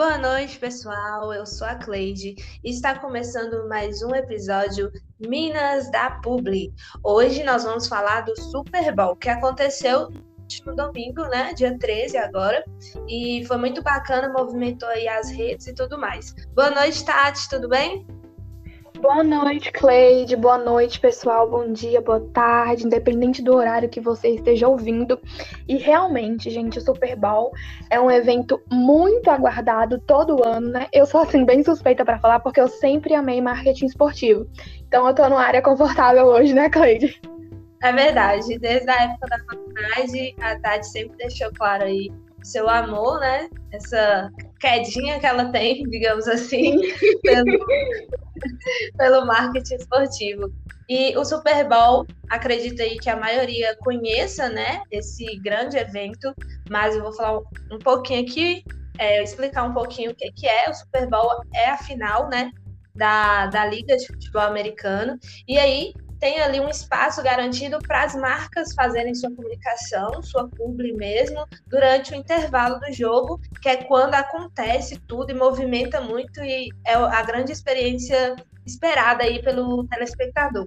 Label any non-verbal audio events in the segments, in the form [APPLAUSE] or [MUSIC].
Boa noite, pessoal. Eu sou a Cleide e está começando mais um episódio Minas da Publi. Hoje nós vamos falar do Super Bowl que aconteceu no último domingo, né? Dia 13 agora. E foi muito bacana, movimentou aí as redes e tudo mais. Boa noite, Tati, tudo bem? Boa noite, Cleide. Boa noite, pessoal. Bom dia, boa tarde, independente do horário que você esteja ouvindo. E realmente, gente, o Super Bowl é um evento muito aguardado todo ano, né? Eu sou assim bem suspeita para falar porque eu sempre amei marketing esportivo. Então eu tô numa área confortável hoje, né, Cleide? É verdade. Desde a época da faculdade, a Tati sempre deixou claro aí seu amor, né? Essa quedinha que ela tem, [LAUGHS] digamos assim, pelo, [LAUGHS] pelo marketing esportivo. E o Super Bowl, acredito aí que a maioria conheça, né, esse grande evento, mas eu vou falar um pouquinho aqui, é, explicar um pouquinho o que, que é. O Super Bowl é a final, né, da, da Liga de Futebol Americano. E aí tem ali um espaço garantido para as marcas fazerem sua comunicação, sua publi mesmo, durante o intervalo do jogo, que é quando acontece tudo e movimenta muito e é a grande experiência esperada aí pelo telespectador.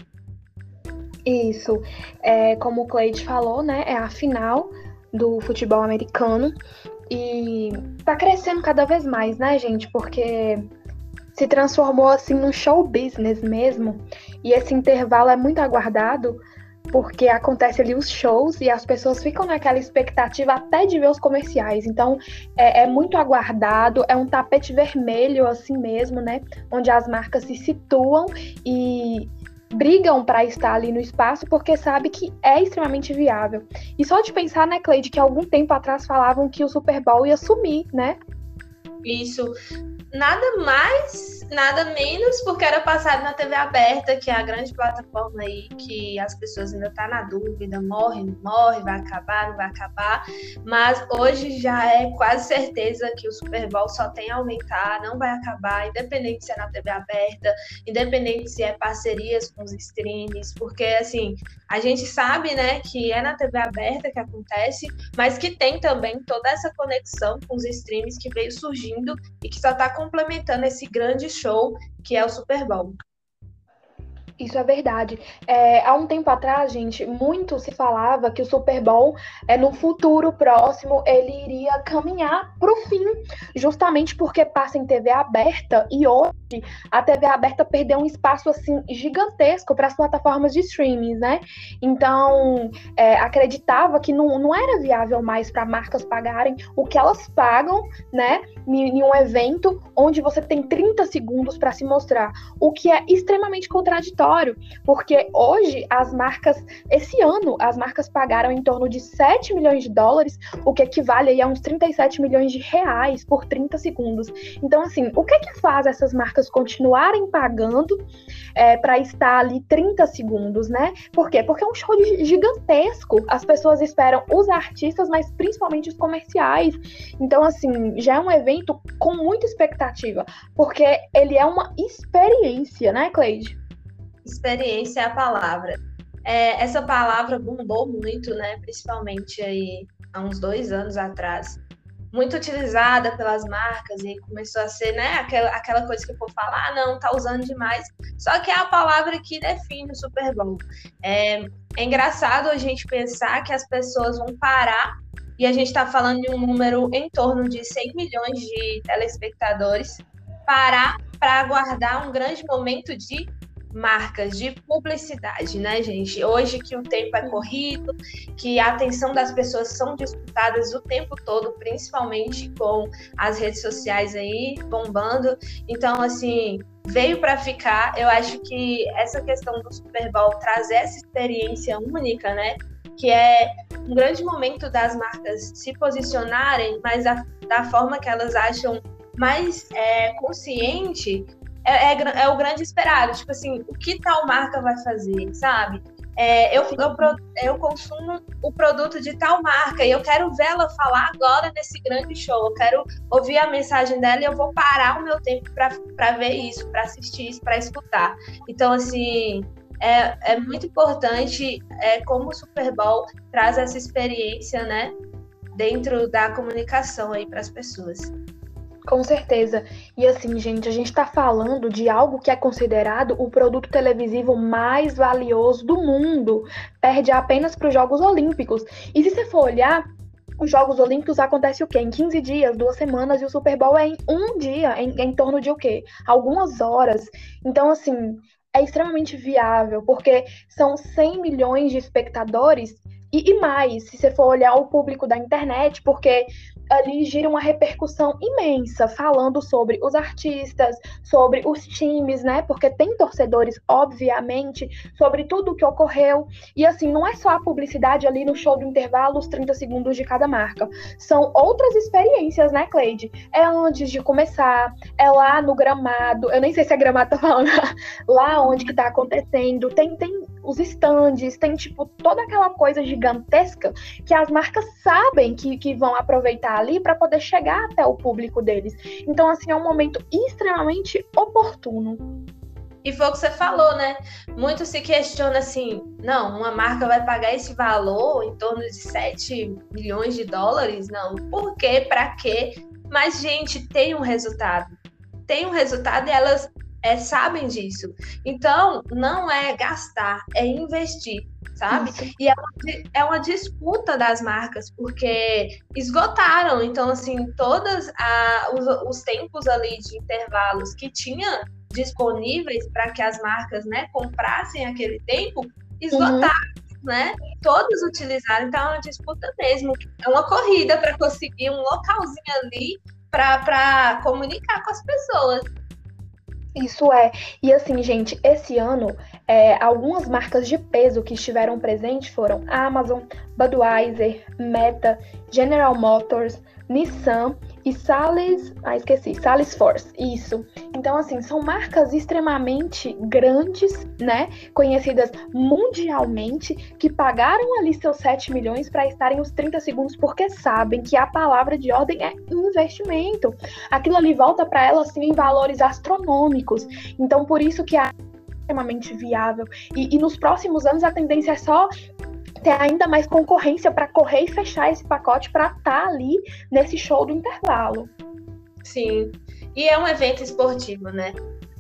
Isso, é, como o Cleide falou, né, é a final do futebol americano e tá crescendo cada vez mais, né, gente? Porque se transformou assim no show business mesmo. E esse intervalo é muito aguardado porque acontece ali os shows e as pessoas ficam naquela expectativa até de ver os comerciais. Então é, é muito aguardado, é um tapete vermelho assim mesmo, né? Onde as marcas se situam e brigam para estar ali no espaço porque sabe que é extremamente viável. E só de pensar, né, Cleide, que algum tempo atrás falavam que o Super Bowl ia sumir, né? Isso nada mais, nada menos, porque era passado na TV aberta, que é a grande plataforma aí que as pessoas ainda estão tá na dúvida, morre, não morre, vai acabar, não vai acabar. Mas hoje já é quase certeza que o Super Bowl só tem a aumentar, não vai acabar, independente se é na TV aberta, independente se é parcerias com os streams, porque assim, a gente sabe, né, que é na TV aberta que acontece, mas que tem também toda essa conexão com os streams que veio surgindo e que só está complementando esse grande show que é o Super Bowl. Isso é verdade. É, há um tempo atrás, gente, muito se falava que o Super Bowl, é, no futuro próximo, ele iria caminhar para o fim, justamente porque passa em TV aberta e hoje a TV aberta perdeu um espaço assim gigantesco para as plataformas de streaming, né? Então, é, acreditava que não, não era viável mais para marcas pagarem o que elas pagam, né, em, em um evento onde você tem 30 segundos para se mostrar, o que é extremamente contraditório porque hoje as marcas, esse ano, as marcas pagaram em torno de 7 milhões de dólares, o que equivale a uns 37 milhões de reais por 30 segundos. Então, assim, o que que faz essas marcas continuarem pagando é, para estar ali 30 segundos, né? Por quê? Porque é um show gigantesco. As pessoas esperam os artistas, mas principalmente os comerciais. Então, assim, já é um evento com muita expectativa, porque ele é uma experiência, né, Cleide? Experiência é a palavra. É, essa palavra bombou muito, né? Principalmente aí há uns dois anos atrás. Muito utilizada pelas marcas e começou a ser, né? Aquela, aquela coisa que o povo fala, ah, não, tá usando demais. Só que é a palavra que define o Super Bowl. É, é engraçado a gente pensar que as pessoas vão parar e a gente está falando de um número em torno de 100 milhões de telespectadores parar para aguardar um grande momento de marcas de publicidade, né, gente? Hoje que o tempo é corrido, que a atenção das pessoas são disputadas o tempo todo, principalmente com as redes sociais aí bombando. Então, assim, veio para ficar. Eu acho que essa questão do Super Bowl trazer essa experiência única, né? Que é um grande momento das marcas se posicionarem, mas da, da forma que elas acham mais é, consciente é, é, é, o grande esperado. Tipo assim, o que tal marca vai fazer, sabe? É, eu, eu, eu, consumo o produto de tal marca e eu quero vê-la falar agora nesse grande show. Eu quero ouvir a mensagem dela e eu vou parar o meu tempo para ver isso, para assistir isso, para escutar. Então, assim, é, é muito importante é, como o Super Bowl traz essa experiência, né, dentro da comunicação aí para as pessoas. Com certeza. E assim, gente, a gente está falando de algo que é considerado o produto televisivo mais valioso do mundo. Perde apenas para os Jogos Olímpicos. E se você for olhar, os Jogos Olímpicos acontecem o quê? Em 15 dias, duas semanas, e o Super Bowl é em um dia, em, em torno de o quê? Algumas horas. Então, assim, é extremamente viável, porque são 100 milhões de espectadores e, mais, se você for olhar o público da internet, porque ali gira uma repercussão imensa, falando sobre os artistas, sobre os times, né? Porque tem torcedores, obviamente, sobre tudo o que ocorreu. E assim, não é só a publicidade ali no show do intervalo, os 30 segundos de cada marca. São outras experiências, né, Cleide? É antes de começar, é lá no gramado. Eu nem sei se é gramado tá falando, [LAUGHS] lá onde que tá acontecendo. Tem, tem os stands, tem tipo toda aquela coisa gigantesca que as marcas sabem que, que vão aproveitar ali para poder chegar até o público deles. Então, assim, é um momento extremamente oportuno. E foi o que você falou, né? Muito se questiona assim: não, uma marca vai pagar esse valor em torno de 7 milhões de dólares? Não. Por quê? Para quê? Mas, gente, tem um resultado. Tem um resultado e elas é, sabem disso. Então, não é gastar, é investir, sabe? Isso. E é uma, é uma, disputa das marcas, porque esgotaram. Então, assim, todos os, os tempos ali de intervalos que tinha disponíveis para que as marcas né, comprassem aquele tempo, esgotaram. Uhum. Né? Todos utilizaram, então é uma disputa mesmo. É uma corrida para conseguir um localzinho ali para comunicar com as pessoas. Isso é. E assim, gente, esse ano, é, algumas marcas de peso que estiveram presentes foram Amazon, Budweiser, Meta, General Motors, Nissan e Sales, ah, esqueci, Sales Force, isso. Então, assim, são marcas extremamente grandes, né? Conhecidas mundialmente, que pagaram ali seus 7 milhões para estarem os 30 segundos, porque sabem que a palavra de ordem é investimento. Aquilo ali volta para elas, assim, em valores astronômicos. Então, por isso que é extremamente viável. E, e nos próximos anos a tendência é só ter ainda mais concorrência para correr e fechar esse pacote para estar tá ali nesse show do intervalo. Sim. E é um evento esportivo, né?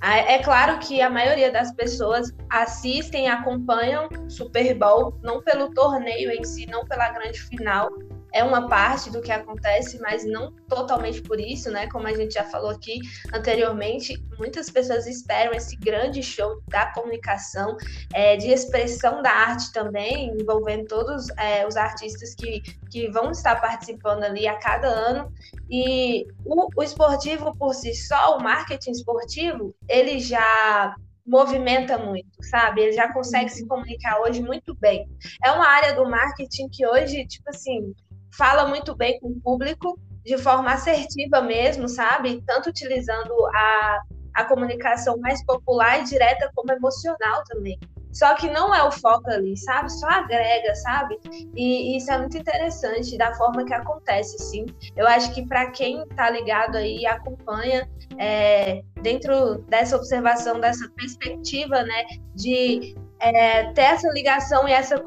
É claro que a maioria das pessoas assistem, acompanham Super Bowl, não pelo torneio em si, não pela grande final, é uma parte do que acontece, mas não totalmente por isso, né? Como a gente já falou aqui anteriormente, muitas pessoas esperam esse grande show da comunicação, é, de expressão da arte também, envolvendo todos é, os artistas que, que vão estar participando ali a cada ano. E o, o esportivo por si só, o marketing esportivo, ele já movimenta muito, sabe? Ele já consegue se comunicar hoje muito bem. É uma área do marketing que hoje, tipo assim, fala muito bem com o público, de forma assertiva mesmo, sabe? Tanto utilizando a, a comunicação mais popular e direta, como emocional também. Só que não é o foco ali, sabe? Só agrega, sabe? E, isso é muito interessante da forma que acontece, sim. Eu acho que para quem está ligado aí e acompanha, é, dentro dessa observação, dessa perspectiva, né, de é, ter essa ligação e essa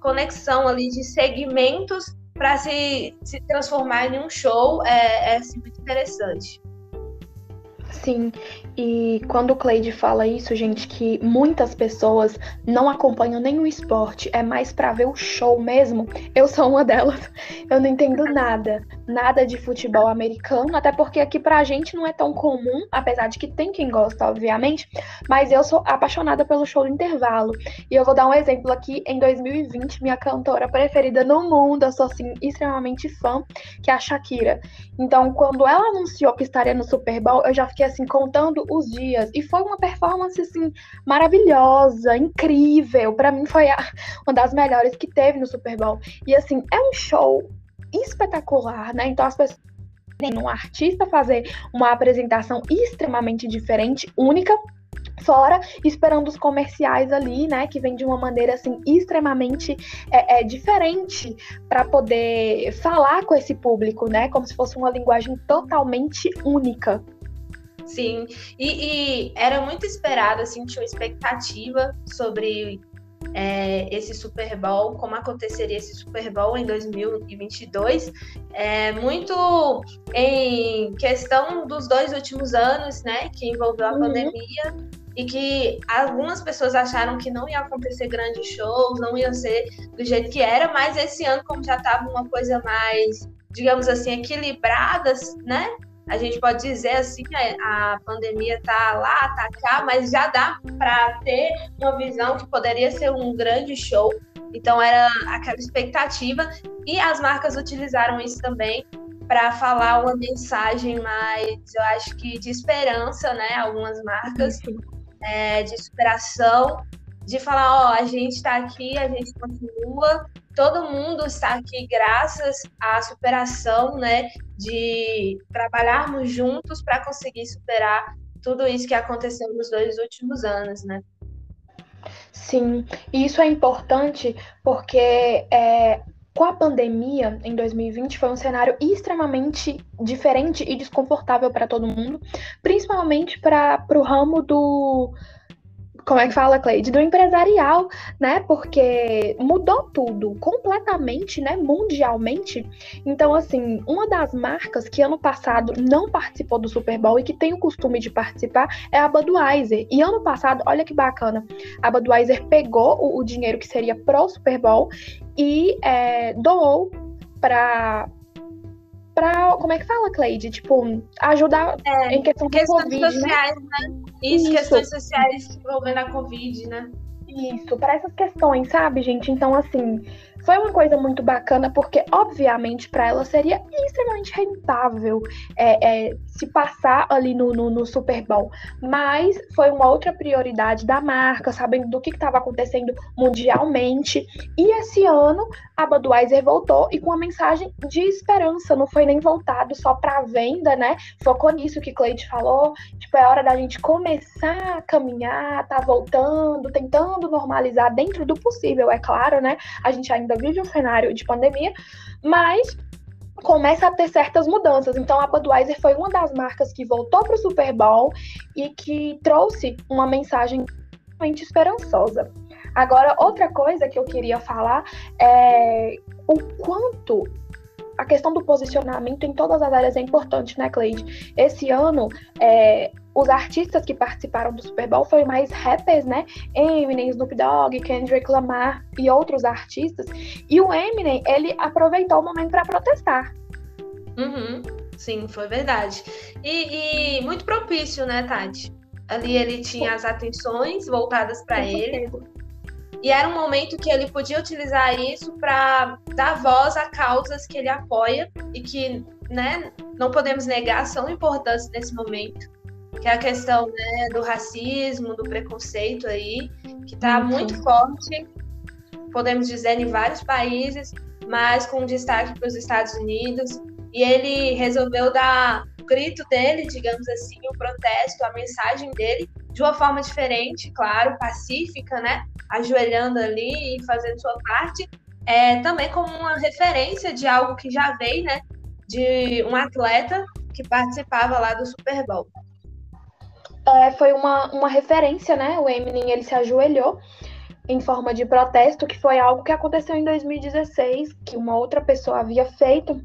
conexão ali de segmentos para se, se transformar em um show é, é assim, muito interessante. Sim, e quando o Cleide fala isso, gente, que muitas pessoas não acompanham nem o esporte, é mais para ver o show mesmo. Eu sou uma delas. [LAUGHS] Eu não entendo nada, nada de futebol americano, até porque aqui pra gente não é tão comum, apesar de que tem quem gosta, obviamente, mas eu sou apaixonada pelo show do intervalo. E eu vou dar um exemplo aqui, em 2020, minha cantora preferida no mundo, eu sou assim extremamente fã, que é a Shakira. Então, quando ela anunciou que estaria no Super Bowl, eu já fiquei assim contando os dias e foi uma performance assim maravilhosa, incrível. Para mim foi a, uma das melhores que teve no Super Bowl. E assim, é um show espetacular, né? Então as pessoas um artista fazer uma apresentação extremamente diferente, única, fora esperando os comerciais ali, né, que vem de uma maneira assim extremamente é, é diferente para poder falar com esse público, né, como se fosse uma linguagem totalmente única. Sim, e, e, era muito esperado, assim, tinha uma expectativa sobre é, esse Super Bowl, como aconteceria esse Super Bowl em 2022, é, muito em questão dos dois últimos anos, né, que envolveu a uhum. pandemia e que algumas pessoas acharam que não ia acontecer grandes shows, não ia ser do jeito que era, mas esse ano, como já estava uma coisa mais, digamos assim, equilibrada, né? A gente pode dizer assim, a, a pandemia tá lá, tá cá, mas já dá para ter uma visão que poderia ser um grande show. Então era aquela expectativa e as marcas utilizaram isso também para falar uma mensagem mais, eu acho que de esperança, né? Algumas marcas é, de superação, de falar, ó, a gente está aqui, a gente continua, todo mundo está aqui graças à superação, né, de trabalharmos juntos para conseguir superar tudo isso que aconteceu nos dois últimos anos, né? Sim, e isso é importante porque é, com a pandemia em 2020 foi um cenário extremamente diferente e desconfortável para todo mundo, principalmente para o ramo do como é que fala, Cleide? Do empresarial, né? Porque mudou tudo completamente, né? Mundialmente. Então, assim, uma das marcas que ano passado não participou do Super Bowl e que tem o costume de participar é a Budweiser. E ano passado, olha que bacana, a Budweiser pegou o, o dinheiro que seria pro Super Bowl e é, doou para para como é que fala, Cleide? Tipo, ajudar é, em questão de Covid, né? sociais, né? né? Isso, Isso, questões sociais envolvendo a Covid, né? Isso, para essas questões, sabe, gente? Então, assim, foi uma coisa muito bacana, porque, obviamente, para ela seria extremamente rentável é, é, se passar ali no, no, no, Super Bowl. Mas foi uma outra prioridade da marca, sabendo do que estava acontecendo mundialmente. E esse ano, a Budweiser voltou e com uma mensagem de esperança. Não foi nem voltado só para venda, né? Focou nisso que Cleide falou. Tipo, é hora da gente começar a caminhar, tá voltando, tentando normalizar dentro do possível, é claro, né? A gente ainda vive um cenário de pandemia, mas começa a ter certas mudanças. Então, a Budweiser foi uma das marcas que voltou para o Super Bowl e que trouxe uma mensagem realmente esperançosa. Agora, outra coisa que eu queria falar é o quanto a questão do posicionamento em todas as áreas é importante, né, Cleide? Esse ano, é, os artistas que participaram do Super Bowl foram mais rappers, né? Eminem, Snoop Dogg, Kendrick Lamar e outros artistas. E o Eminem, ele aproveitou o momento para protestar. Uhum, sim, foi verdade. E, e, muito propício, né, Tati? Ali ele tinha as atenções voltadas para ele. E era um momento que ele podia utilizar isso para dar voz a causas que ele apoia e que, né, não podemos negar, são importantes nesse momento que é a questão né, do racismo, do preconceito aí, que está muito forte, podemos dizer, em vários países, mas com destaque para os Estados Unidos. E ele resolveu dar o grito dele, digamos assim, o protesto, a mensagem dele, de uma forma diferente, claro, pacífica, né? Ajoelhando ali e fazendo sua parte, é, também como uma referência de algo que já veio, né? De um atleta que participava lá do Super Bowl é, foi uma, uma referência, né? O Eminem ele se ajoelhou em forma de protesto, que foi algo que aconteceu em 2016, que uma outra pessoa havia feito.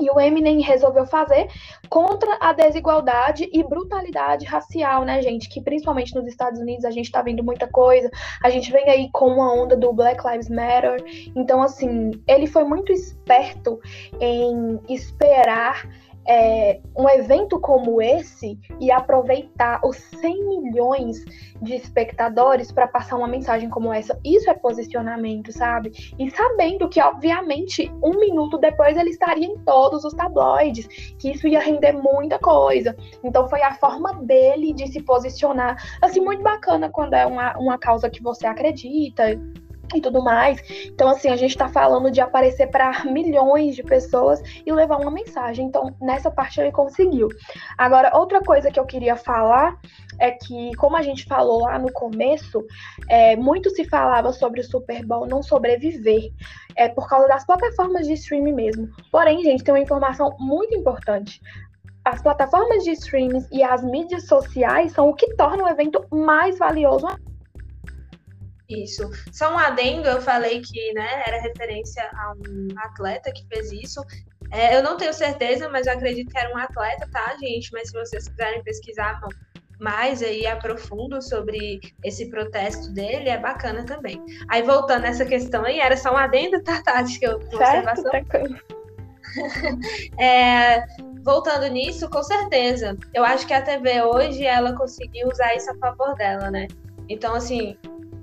E o Eminem resolveu fazer contra a desigualdade e brutalidade racial, né, gente? Que principalmente nos Estados Unidos a gente tá vendo muita coisa. A gente vem aí com uma onda do Black Lives Matter. Então, assim, ele foi muito esperto em esperar é, um evento como esse e aproveitar os 100 milhões de espectadores para passar uma mensagem como essa. Isso é posicionamento, sabe? E sabendo que, obviamente, um minuto depois ele estaria em todos os tabloides, que isso ia render muita coisa. Então, foi a forma dele de se posicionar. Assim, muito bacana quando é uma, uma causa que você acredita e tudo mais. Então, assim, a gente está falando de aparecer para milhões de pessoas e levar uma mensagem. Então, nessa parte ele conseguiu. Agora, outra coisa que eu queria falar é que, como a gente falou lá no começo, é, muito se falava sobre o Super Bowl não sobreviver. É por causa das plataformas de streaming mesmo. Porém, gente, tem uma informação muito importante as plataformas de streaming e as mídias sociais são o que torna o evento mais valioso Isso. Só um adendo, eu falei que né, era referência a um atleta que fez isso. É, eu não tenho certeza, mas eu acredito que era um atleta, tá, gente? Mas se vocês quiserem pesquisar mais aí aprofundo sobre esse protesto dele, é bacana também. Aí voltando nessa questão aí, era só um adendo, tá, Tati? Que eu, certo, observação. [LAUGHS] é, voltando nisso, com certeza. Eu acho que a TV hoje ela conseguiu usar isso a favor dela, né? Então, assim,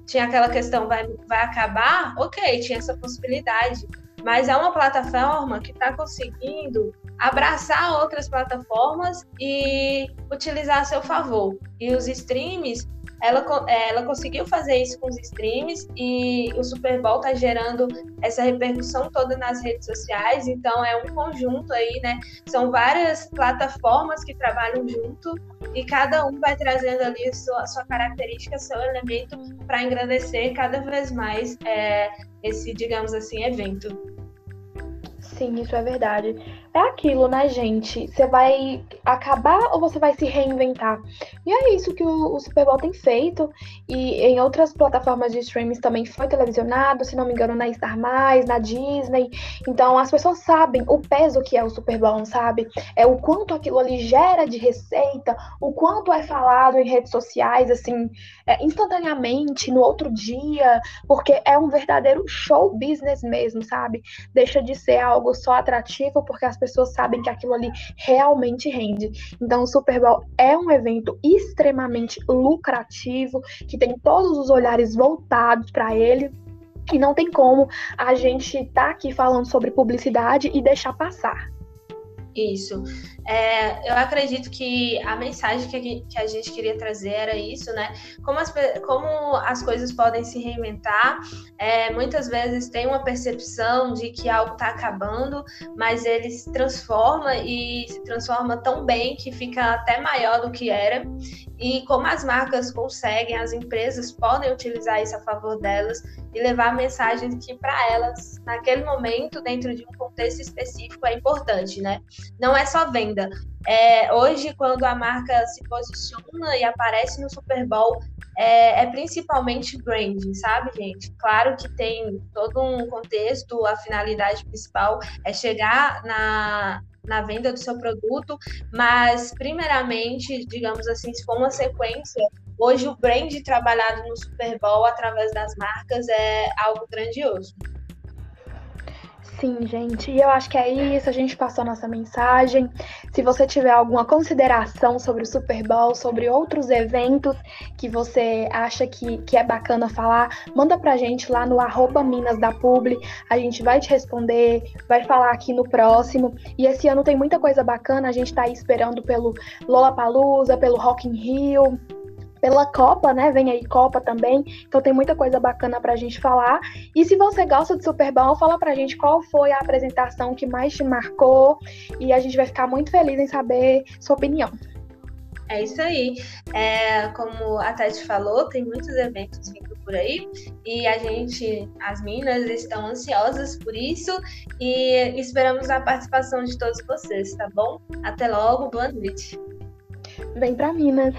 tinha aquela questão, vai, vai acabar? Ok, tinha essa possibilidade. Mas é uma plataforma que está conseguindo abraçar outras plataformas e utilizar a seu favor. E os streams ela, é, ela conseguiu fazer isso com os streams e o Super Bowl está gerando essa repercussão toda nas redes sociais, então é um conjunto aí, né? São várias plataformas que trabalham junto e cada um vai trazendo ali a sua, sua característica, seu elemento para engrandecer cada vez mais é, esse, digamos assim, evento. Sim, isso é verdade. É aquilo, né, gente? Você vai acabar ou você vai se reinventar? E é isso que o, o Super Bowl tem feito. E em outras plataformas de streaming também foi televisionado, se não me engano, na Star Mais, na Disney. Então as pessoas sabem o peso que é o Super Bowl, sabe? É o quanto aquilo ali gera de receita, o quanto é falado em redes sociais, assim, é, instantaneamente, no outro dia, porque é um verdadeiro show business mesmo, sabe? Deixa de ser algo só atrativo porque as pessoas sabem que aquilo ali realmente rende. Então, o Super Bowl é um evento extremamente lucrativo, que tem todos os olhares voltados para ele. E não tem como a gente estar tá aqui falando sobre publicidade e deixar passar. Isso. É, eu acredito que a mensagem que a, gente queria trazer era isso, né? Como as, como as coisas podem se reinventar. É, muitas vezes tem uma percepção de que algo está acabando, mas ele se transforma e se transforma tão bem que fica até maior do que era. E como as marcas conseguem, as empresas podem utilizar isso a favor delas e levar mensagens que para elas, naquele momento, dentro de um contexto específico, é importante, né? Não é só venda. É, hoje, quando a marca se posiciona e aparece no Super Bowl, é, é principalmente branding, sabe, gente? Claro que tem todo um contexto, a finalidade principal é chegar na, na venda do seu produto, mas primeiramente, digamos assim, se for uma sequência, hoje o brand trabalhado no Super Bowl através das marcas é algo grandioso. Sim, gente, e eu acho que é isso, a gente passou a nossa mensagem. Se você tiver alguma consideração sobre o Super Bowl, sobre outros eventos que você acha que, que é bacana falar, manda pra gente lá no arroba Minas da Publi, a gente vai te responder, vai falar aqui no próximo. E esse ano tem muita coisa bacana, a gente tá aí esperando pelo Lollapalooza, pelo Rock in Rio, pela Copa, né? Vem aí Copa também. Então tem muita coisa bacana pra gente falar. E se você gosta de Super Bowl, fala pra gente qual foi a apresentação que mais te marcou. E a gente vai ficar muito feliz em saber sua opinião. É isso aí. É, como a Tati falou, tem muitos eventos vindo por aí e a gente, as minas, estão ansiosas por isso e esperamos a participação de todos vocês, tá bom? Até logo, boa noite. Vem para Minas.